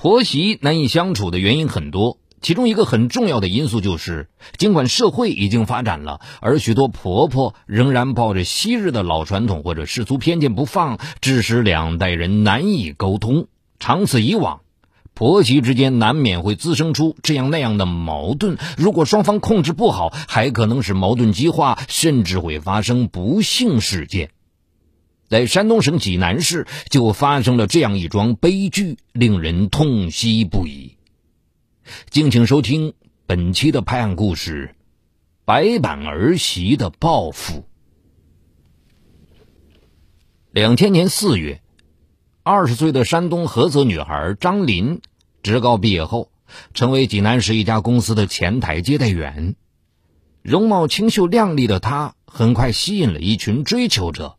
婆媳难以相处的原因很多，其中一个很重要的因素就是，尽管社会已经发展了，而许多婆婆仍然抱着昔日的老传统或者世俗偏见不放，致使两代人难以沟通。长此以往，婆媳之间难免会滋生出这样那样的矛盾。如果双方控制不好，还可能使矛盾激化，甚至会发生不幸事件。在山东省济南市就发生了这样一桩悲剧，令人痛惜不已。敬请收听本期的拍案故事：白板儿媳的报复。两千年四月，二十岁的山东菏泽女孩张琳，职高毕业后，成为济南市一家公司的前台接待员。容貌清秀靓丽的她，很快吸引了一群追求者。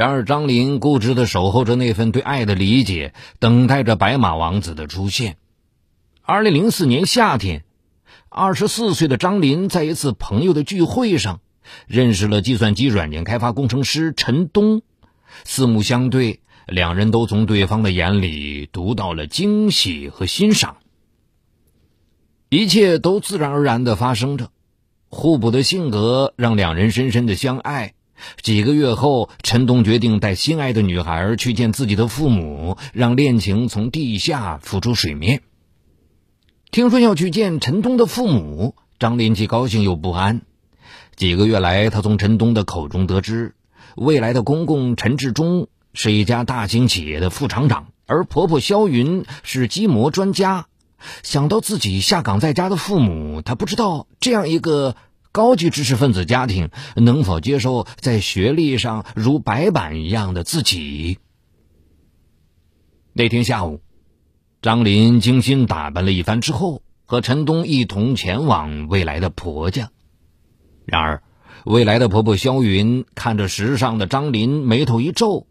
然而，张琳固执地守候着那份对爱的理解，等待着白马王子的出现。二零零四年夏天，二十四岁的张琳在一次朋友的聚会上，认识了计算机软件开发工程师陈东。四目相对，两人都从对方的眼里读到了惊喜和欣赏。一切都自然而然地发生着，互补的性格让两人深深的相爱。几个月后，陈东决定带心爱的女孩去见自己的父母，让恋情从地下浮出水面。听说要去见陈东的父母，张林既高兴又不安。几个月来，他从陈东的口中得知，未来的公公陈志忠是一家大型企业的副厂长，而婆婆肖云是机模专家。想到自己下岗在家的父母，他不知道这样一个。高级知识分子家庭能否接受在学历上如白板一样的自己？那天下午，张林精心打扮了一番之后，和陈东一同前往未来的婆家。然而，未来的婆婆肖云看着时尚的张林，眉头一皱，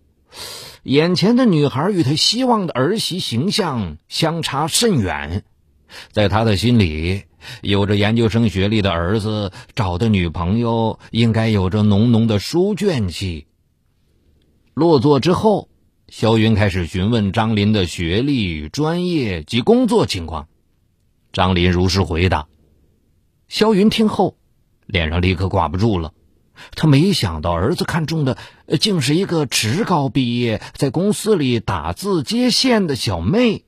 眼前的女孩与她希望的儿媳形象相差甚远，在她的心里。有着研究生学历的儿子找的女朋友，应该有着浓浓的书卷气。落座之后，肖云开始询问张林的学历、专业及工作情况。张林如实回答。肖云听后，脸上立刻挂不住了。他没想到儿子看中的，竟是一个职高毕业，在公司里打字接线的小妹。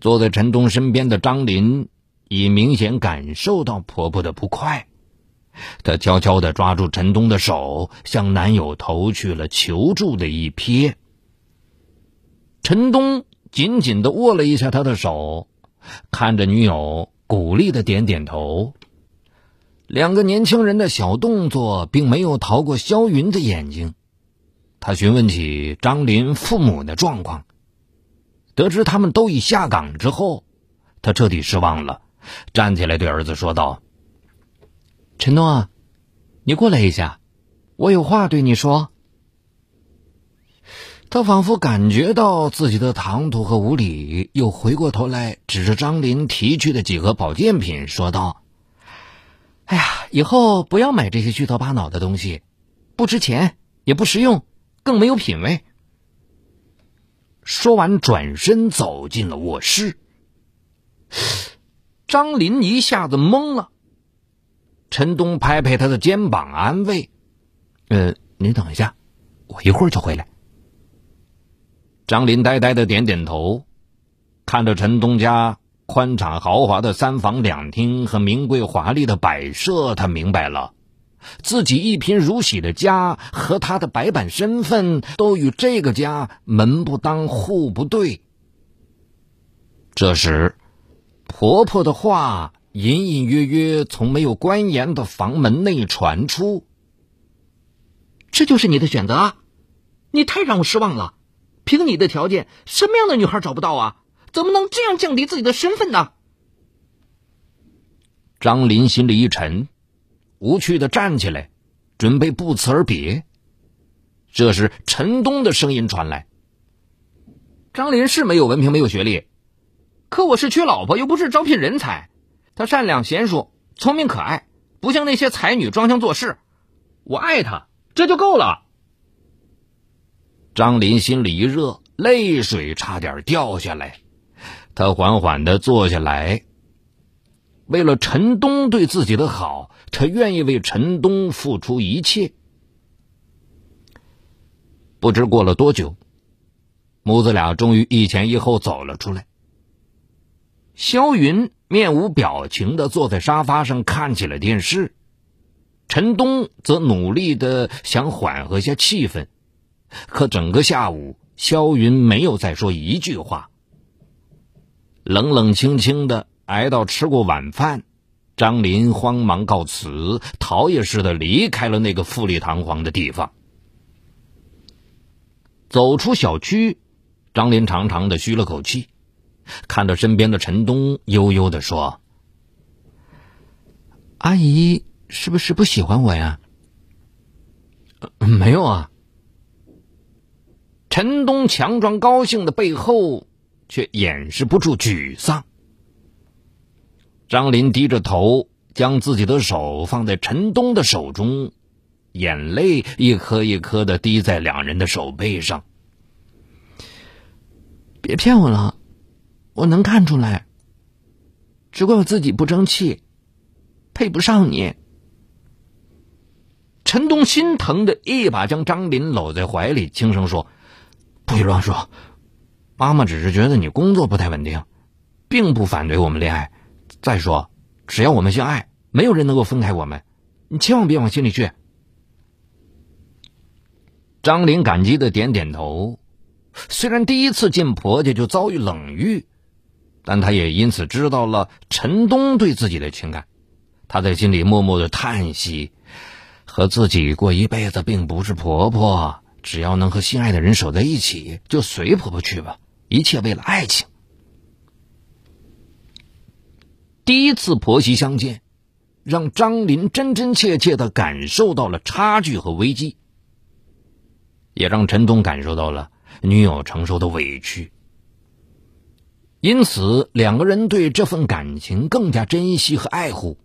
坐在陈东身边的张林，已明显感受到婆婆的不快。她悄悄地抓住陈东的手，向男友投去了求助的一瞥。陈东紧紧地握了一下她的手，看着女友，鼓励的点点头。两个年轻人的小动作，并没有逃过萧云的眼睛。他询问起张林父母的状况。得知他们都已下岗之后，他彻底失望了，站起来对儿子说道：“陈东啊，你过来一下，我有话对你说。”他仿佛感觉到自己的唐突和无礼，又回过头来指着张林提去的几盒保健品说道：“哎呀，以后不要买这些虚头巴脑的东西，不值钱，也不实用，更没有品味。”说完，转身走进了卧室。张林一下子懵了。陈东拍拍他的肩膀，安慰：“呃，你等一下，我一会儿就回来。”张林呆呆的点点头，看着陈东家宽敞豪华的三房两厅和名贵华丽的摆设，他明白了。自己一贫如洗的家和他的白板身份，都与这个家门不当户不对。这时，婆婆的话隐隐约约从没有关严的房门内传出：“这就是你的选择啊！你太让我失望了。凭你的条件，什么样的女孩找不到啊？怎么能这样降低自己的身份呢？”张林心里一沉。无趣的站起来，准备不辞而别。这时，陈东的声音传来：“张林是没有文凭，没有学历，可我是缺老婆，又不是招聘人才。她善良贤淑，聪明可爱，不像那些才女装腔作势。我爱她，这就够了。”张林心里一热，泪水差点掉下来。他缓缓的坐下来。为了陈东对自己的好，他愿意为陈东付出一切。不知过了多久，母子俩终于一前一后走了出来。萧云面无表情的坐在沙发上看起了电视，陈东则努力的想缓和下气氛，可整个下午，萧云没有再说一句话，冷冷清清的。挨到吃过晚饭，张林慌忙告辞，逃也似的离开了那个富丽堂皇的地方。走出小区，张林长长的吁了口气，看到身边的陈东，悠悠的说：“阿姨是不是不喜欢我呀？”“没有啊。”陈东强装高兴的背后，却掩饰不住沮丧。张林低着头，将自己的手放在陈东的手中，眼泪一颗一颗的滴在两人的手背上。别骗我了，我能看出来。只怪我自己不争气，配不上你。陈东心疼的一把将张林搂在怀里，轻声说：“不许乱说，妈妈只是觉得你工作不太稳定，并不反对我们恋爱。”再说，只要我们相爱，没有人能够分开我们。你千万别往心里去。张玲感激的点点头。虽然第一次进婆家就遭遇冷遇，但她也因此知道了陈东对自己的情感。她在心里默默的叹息：和自己过一辈子并不是婆婆，只要能和心爱的人守在一起，就随婆婆去吧。一切为了爱情。第一次婆媳相见，让张林真真切切的感受到了差距和危机，也让陈东感受到了女友承受的委屈。因此，两个人对这份感情更加珍惜和爱护。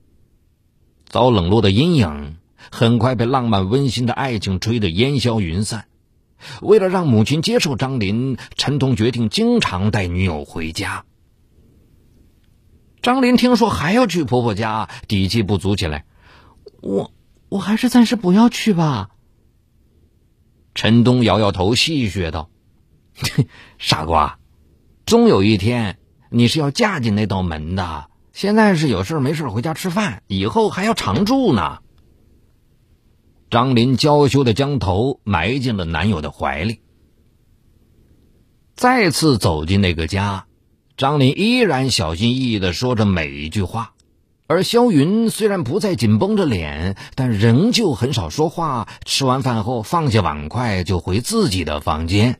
遭冷落的阴影很快被浪漫温馨的爱情吹得烟消云散。为了让母亲接受张林，陈东决定经常带女友回家。张林听说还要去婆婆家，底气不足起来。我我还是暂时不要去吧。陈东摇摇头，戏谑道：“ 傻瓜，终有一天你是要嫁进那道门的。现在是有事没事回家吃饭，以后还要常住呢。”张林娇羞的将头埋进了男友的怀里，再次走进那个家。张林依然小心翼翼的说着每一句话，而萧云虽然不再紧绷着脸，但仍旧很少说话。吃完饭后，放下碗筷就回自己的房间。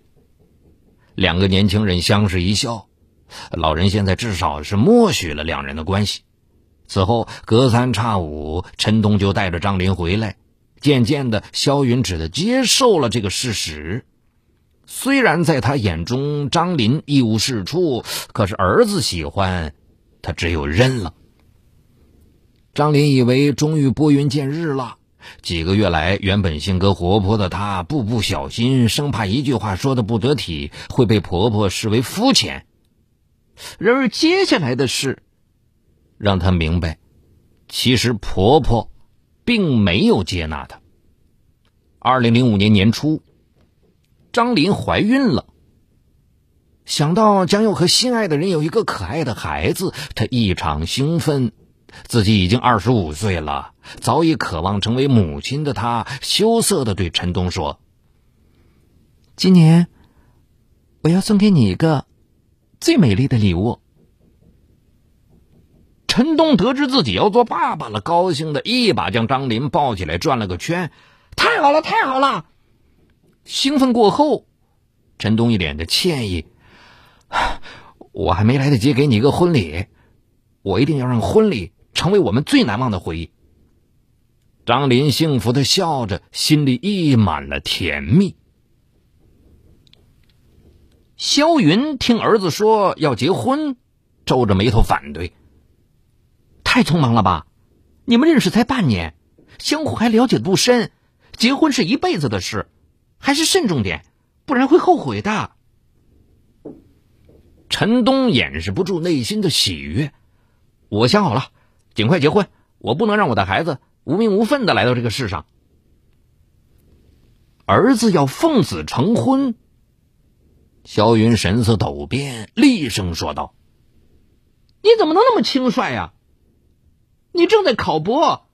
两个年轻人相视一笑，老人现在至少是默许了两人的关系。此后隔三差五，陈东就带着张林回来，渐渐的，萧云只得接受了这个事实。虽然在他眼中张林一无是处，可是儿子喜欢，他只有认了。张林以为终于拨云见日了。几个月来，原本性格活泼的他，步步小心，生怕一句话说的不得体会被婆婆视为肤浅。然而接下来的事，让他明白，其实婆婆并没有接纳他。二零零五年年初。张林怀孕了，想到将要和心爱的人有一个可爱的孩子，她异常兴奋。自己已经二十五岁了，早已渴望成为母亲的她，羞涩的对陈东说：“今年我要送给你一个最美丽的礼物。”陈东得知自己要做爸爸了，高兴的一把将张林抱起来，转了个圈：“太好了，太好了！”兴奋过后，陈东一脸的歉意：“ 我还没来得及给你一个婚礼，我一定要让婚礼成为我们最难忘的回忆。”张林幸福的笑着，心里溢满了甜蜜。萧云听儿子说要结婚，皱着眉头反对：“太匆忙了吧？你们认识才半年，相互还了解不深，结婚是一辈子的事。”还是慎重点，不然会后悔的。陈东掩饰不住内心的喜悦。我想好了，尽快结婚。我不能让我的孩子无名无分的来到这个世上。儿子要奉子成婚。萧云神色陡变，厉声说道：“你怎么能那么轻率呀？你正在考博，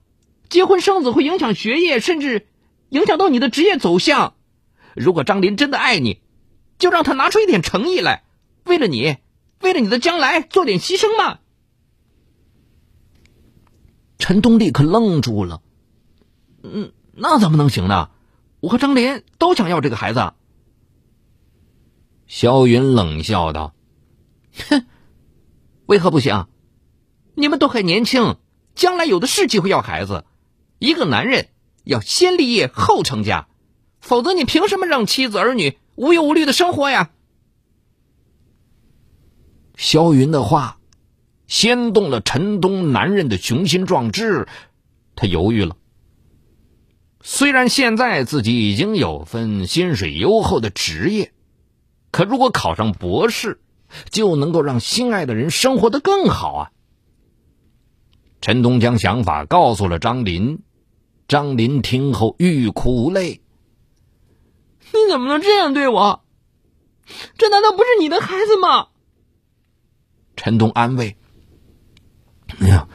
结婚生子会影响学业，甚至影响到你的职业走向。如果张林真的爱你，就让他拿出一点诚意来，为了你，为了你的将来，做点牺牲嘛。”陈东立刻愣住了。嗯，那怎么能行呢？我和张林都想要这个孩子。萧云冷笑道：“哼，为何不行？你们都还年轻，将来有的是机会要孩子。一个男人要先立业后成家，否则你凭什么让妻子儿女无忧无虑的生活呀？”萧云的话掀动了陈东男人的雄心壮志，他犹豫了。虽然现在自己已经有份薪水优厚的职业。可如果考上博士，就能够让心爱的人生活的更好啊！陈东将想法告诉了张林，张林听后欲哭无泪。你怎么能这样对我？这难道不是你的孩子吗？陈东安慰：“哎呀，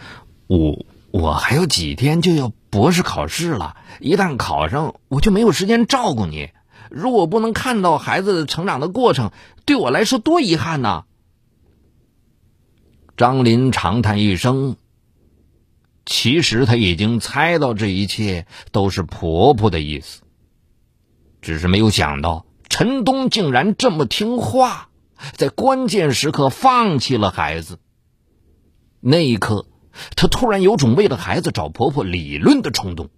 我我还有几天就要博士考试了，一旦考上，我就没有时间照顾你。”如果不能看到孩子成长的过程，对我来说多遗憾呐！张林长叹一声。其实他已经猜到这一切都是婆婆的意思，只是没有想到陈东竟然这么听话，在关键时刻放弃了孩子。那一刻，他突然有种为了孩子找婆婆理论的冲动。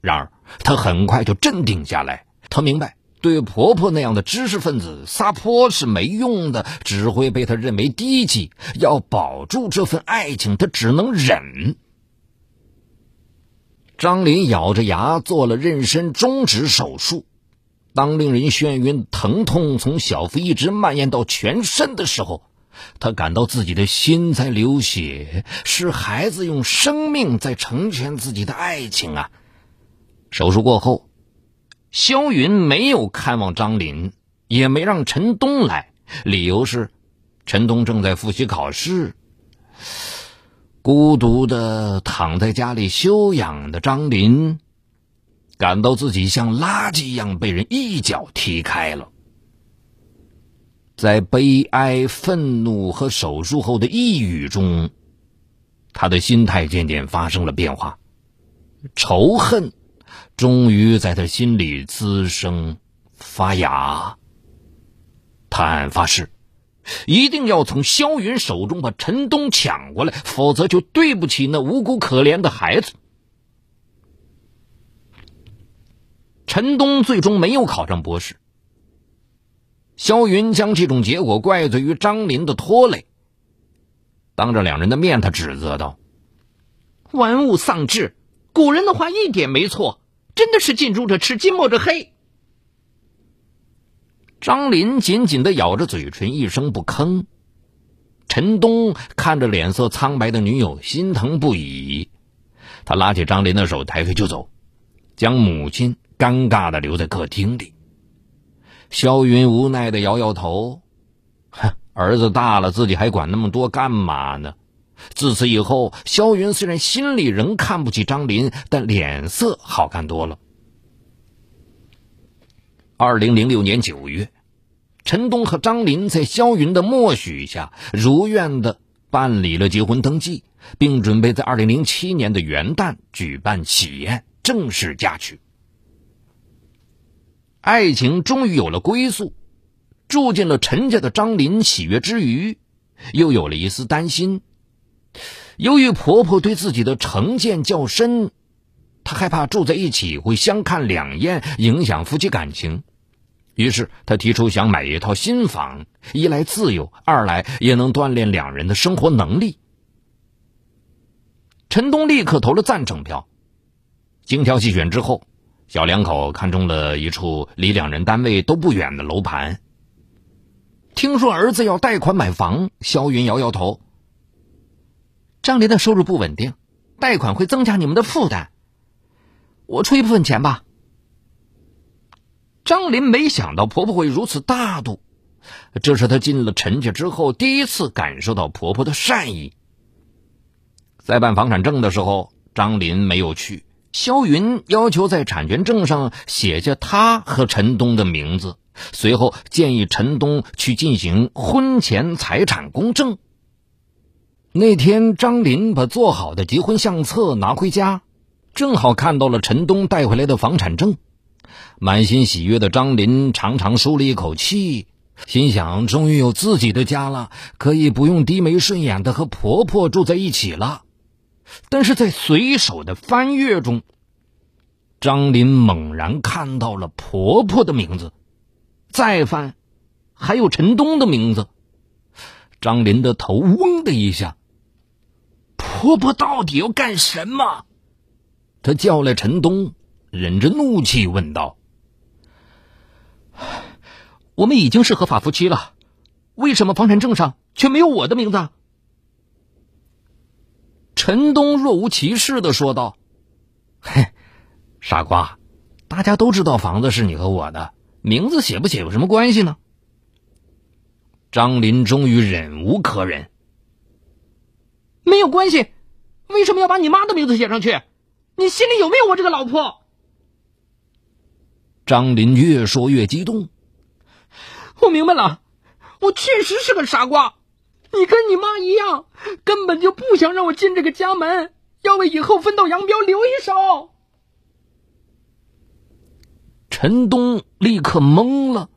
然而，他很快就镇定下来。她明白，对婆婆那样的知识分子撒泼是没用的，只会被她认为低级。要保住这份爱情，她只能忍。张林咬着牙做了妊娠终止手术。当令人眩晕疼痛从小腹一直蔓延到全身的时候，他感到自己的心在流血，是孩子用生命在成全自己的爱情啊！手术过后。萧云没有看望张林，也没让陈东来，理由是陈东正在复习考试。孤独的躺在家里休养的张林，感到自己像垃圾一样被人一脚踢开了。在悲哀、愤怒和手术后的抑郁中，他的心态渐渐发生了变化，仇恨。终于在他心里滋生发芽。他暗发誓，一定要从萧云手中把陈东抢过来，否则就对不起那无辜可怜的孩子。陈东最终没有考上博士。萧云将这种结果怪罪于张林的拖累。当着两人的面，他指责道：“玩物丧志，古人的话一点没错。”真的是近朱者赤，近墨者黑。张林紧紧的咬着嘴唇，一声不吭。陈东看着脸色苍白的女友，心疼不已。他拉起张林的手，抬腿就走，将母亲尴尬的留在客厅里。萧云无奈的摇摇头：“哼，儿子大了，自己还管那么多干嘛呢？”自此以后，萧云虽然心里仍看不起张林，但脸色好看多了。二零零六年九月，陈东和张林在萧云的默许下，如愿的办理了结婚登记，并准备在二零零七年的元旦举办喜宴，正式嫁娶。爱情终于有了归宿，住进了陈家的张林喜悦之余，又有了一丝担心。由于婆婆对自己的成见较深，她害怕住在一起会相看两厌，影响夫妻感情。于是她提出想买一套新房，一来自由，二来也能锻炼两人的生活能力。陈东立刻投了赞成票。精挑细选之后，小两口看中了一处离两人单位都不远的楼盘。听说儿子要贷款买房，肖云摇摇头。张林的收入不稳定，贷款会增加你们的负担。我出一部分钱吧。张林没想到婆婆会如此大度，这是她进了陈家之后第一次感受到婆婆的善意。在办房产证的时候，张林没有去。肖云要求在产权证上写下他和陈东的名字，随后建议陈东去进行婚前财产公证。那天，张林把做好的结婚相册拿回家，正好看到了陈东带回来的房产证。满心喜悦的张林长长舒了一口气，心想：终于有自己的家了，可以不用低眉顺眼的和婆婆住在一起了。但是在随手的翻阅中，张林猛然看到了婆婆的名字，再翻，还有陈东的名字。张林的头嗡的一下，婆婆到底要干什么？他叫来陈东，忍着怒气问道：“我们已经是合法夫妻了，为什么房产证上却没有我的名字？”陈东若无其事的说道：“嘿，傻瓜，大家都知道房子是你和我的，名字写不写有什么关系呢？”张林终于忍无可忍：“没有关系，为什么要把你妈的名字写上去？你心里有没有我这个老婆？”张林越说越激动：“我明白了，我确实是个傻瓜。”你跟你妈一样，根本就不想让我进这个家门，要为以后分道扬镳留一手。陈东立刻懵了，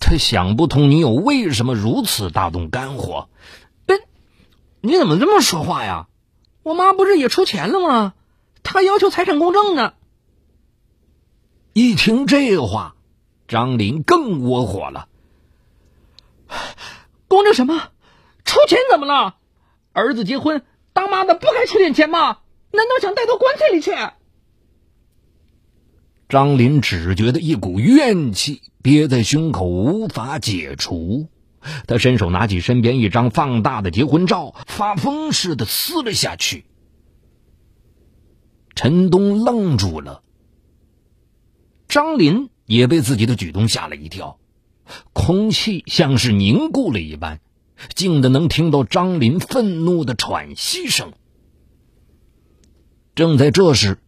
他想不通女友为什么如此大动肝火。哎，你怎么这么说话呀？我妈不是也出钱了吗？她要求财产公证呢。一听这话，张林更窝火了。公证什么？出钱怎么了？儿子结婚，当妈的不该出点钱吗？难道想带到棺材里去？张林只觉得一股怨气憋在胸口，无法解除。他伸手拿起身边一张放大的结婚照，发疯似的撕了下去。陈东愣住了，张林也被自己的举动吓了一跳。空气像是凝固了一般，静的能听到张林愤怒的喘息声。正在这时，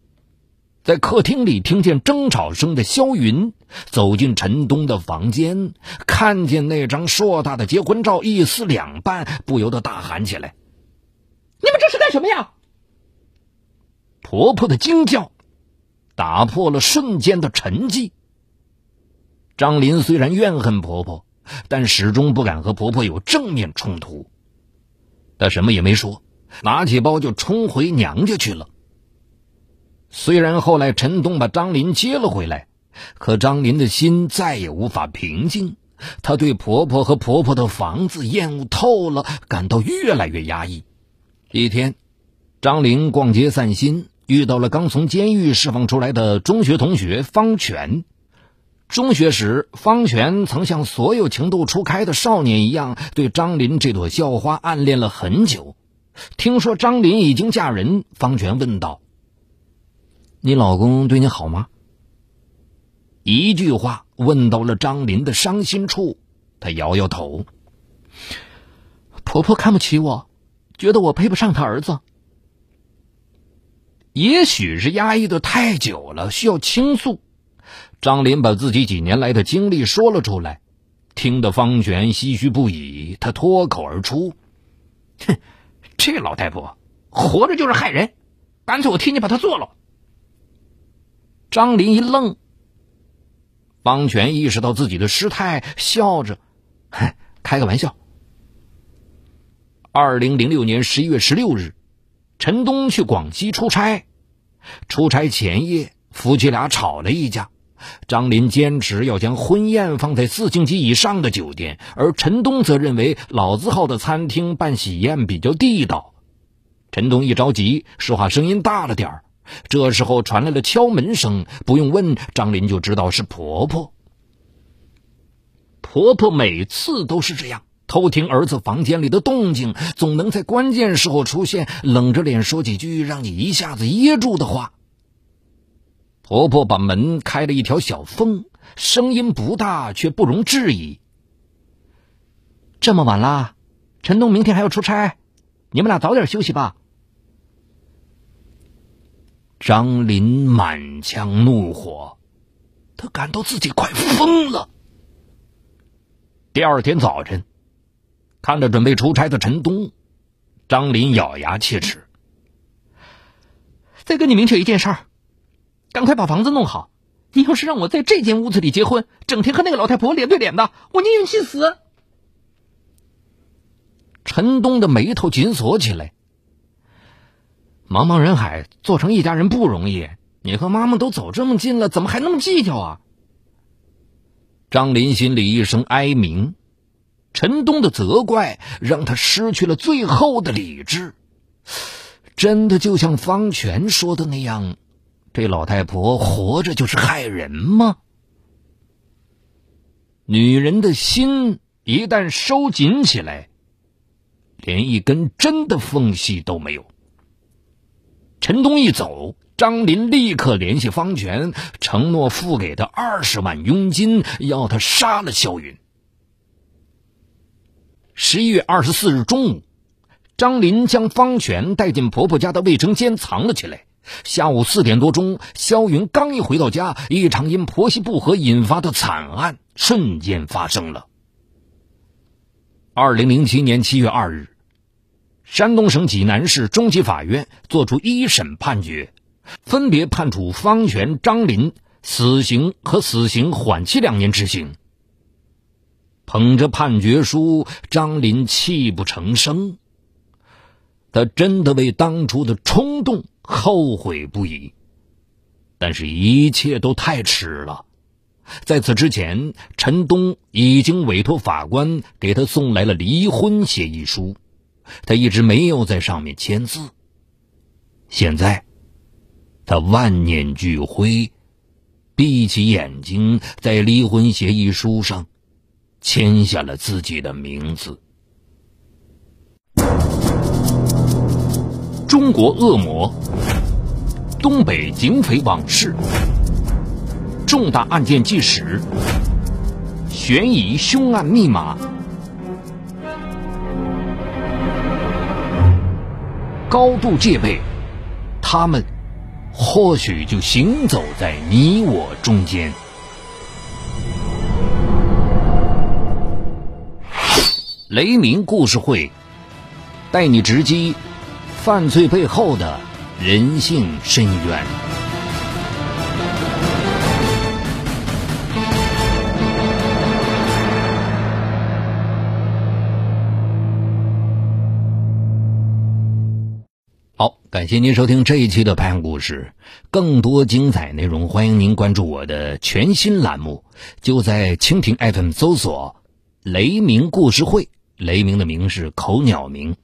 在客厅里听见争吵声的肖云走进陈东的房间，看见那张硕大的结婚照一撕两半，不由得大喊起来：“你们这是干什么呀？”婆婆的惊叫打破了瞬间的沉寂。张林虽然怨恨婆婆，但始终不敢和婆婆有正面冲突。她什么也没说，拿起包就冲回娘家去了。虽然后来陈东把张林接了回来，可张林的心再也无法平静。她对婆婆和婆婆的房子厌恶透了，感到越来越压抑。一天，张林逛街散心，遇到了刚从监狱释放出来的中学同学方全。中学时，方全曾像所有情窦初开的少年一样，对张林这朵校花暗恋了很久。听说张林已经嫁人，方全问道：“你老公对你好吗？”一句话问到了张林的伤心处，他摇摇头：“婆婆看不起我，觉得我配不上她儿子。也许是压抑的太久了，需要倾诉。”张林把自己几年来的经历说了出来，听得方全唏嘘不已。他脱口而出：“哼，这老太婆活着就是害人，干脆我替你把她做了。”张林一愣，方全意识到自己的失态，笑着：“哼，开个玩笑。”二零零六年十一月十六日，陈东去广西出差，出差前夜，夫妻俩吵了一架。张林坚持要将婚宴放在四星级以上的酒店，而陈东则认为老字号的餐厅办喜宴比较地道。陈东一着急，说话声音大了点儿。这时候传来了敲门声，不用问，张林就知道是婆婆。婆婆每次都是这样，偷听儿子房间里的动静，总能在关键时候出现，冷着脸说几句让你一下子噎住的话。婆婆把门开了一条小缝，声音不大，却不容置疑。这么晚了，陈东明天还要出差，你们俩早点休息吧。张林满腔怒火，他感到自己快疯了。第二天早晨，看着准备出差的陈东，张林咬牙切齿：“再跟你明确一件事儿，赶快把房子弄好。你要是让我在这间屋子里结婚，整天和那个老太婆脸对脸的，我宁愿去死。”陈东的眉头紧锁起来。茫茫人海，做成一家人不容易。你和妈妈都走这么近了，怎么还那么计较啊？张林心里一声哀鸣，陈东的责怪让他失去了最后的理智。真的就像方权说的那样，这老太婆活着就是害人吗？女人的心一旦收紧起来，连一根针的缝隙都没有。陈东一走，张林立刻联系方全，承诺付给他二十万佣金，要他杀了肖云。十一月二十四日中午，张林将方全带进婆婆家的卫生间藏了起来。下午四点多钟，肖云刚一回到家，一场因婆媳不和引发的惨案瞬间发生了。二零零七年七月二日。山东省济南市中级法院作出一审判决，分别判处方全、张林死刑和死刑缓期两年执行。捧着判决书，张林泣不成声。他真的为当初的冲动后悔不已，但是一切都太迟了。在此之前，陈东已经委托法官给他送来了离婚协议书。他一直没有在上面签字。现在，他万念俱灰，闭起眼睛，在离婚协议书上签下了自己的名字。中国恶魔，东北警匪往事，重大案件纪实，悬疑凶案密码。高度戒备，他们或许就行走在你我中间。雷鸣故事会带你直击犯罪背后的人性深渊。好感谢您收听这一期的《拍案故事》，更多精彩内容，欢迎您关注我的全新栏目，就在蜻蜓 FM 搜索“雷鸣故事会”，雷鸣的鸣是口鸟鸣。